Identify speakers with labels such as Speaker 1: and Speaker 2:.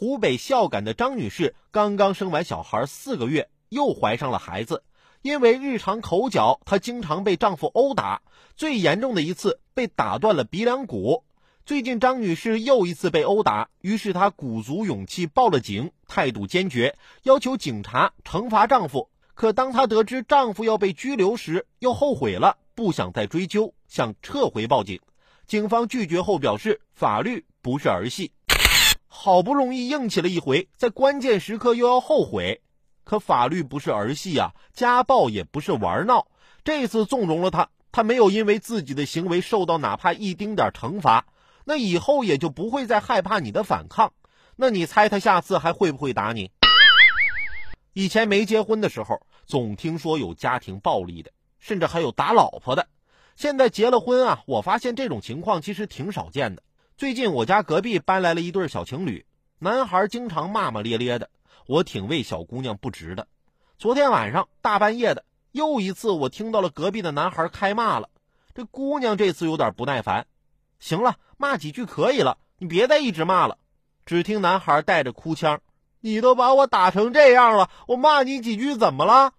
Speaker 1: 湖北孝感的张女士刚刚生完小孩四个月，又怀上了孩子。因为日常口角，她经常被丈夫殴打，最严重的一次被打断了鼻梁骨。最近张女士又一次被殴打，于是她鼓足勇气报了警，态度坚决，要求警察惩罚丈夫。可当她得知丈夫要被拘留时，又后悔了，不想再追究，想撤回报警。警方拒绝后表示，法律不是儿戏。好不容易硬气了一回，在关键时刻又要后悔。可法律不是儿戏啊，家暴也不是玩闹。这次纵容了他，他没有因为自己的行为受到哪怕一丁点惩罚，那以后也就不会再害怕你的反抗。那你猜他下次还会不会打你？以前没结婚的时候，总听说有家庭暴力的，甚至还有打老婆的。现在结了婚啊，我发现这种情况其实挺少见的。最近我家隔壁搬来了一对小情侣，男孩经常骂骂咧咧的。我挺为小姑娘不值的。昨天晚上大半夜的，又一次我听到了隔壁的男孩开骂了。这姑娘这次有点不耐烦，行了，骂几句可以了，你别再一直骂了。只听男孩带着哭腔：“你都把我打成这样了，我骂你几句怎么了？”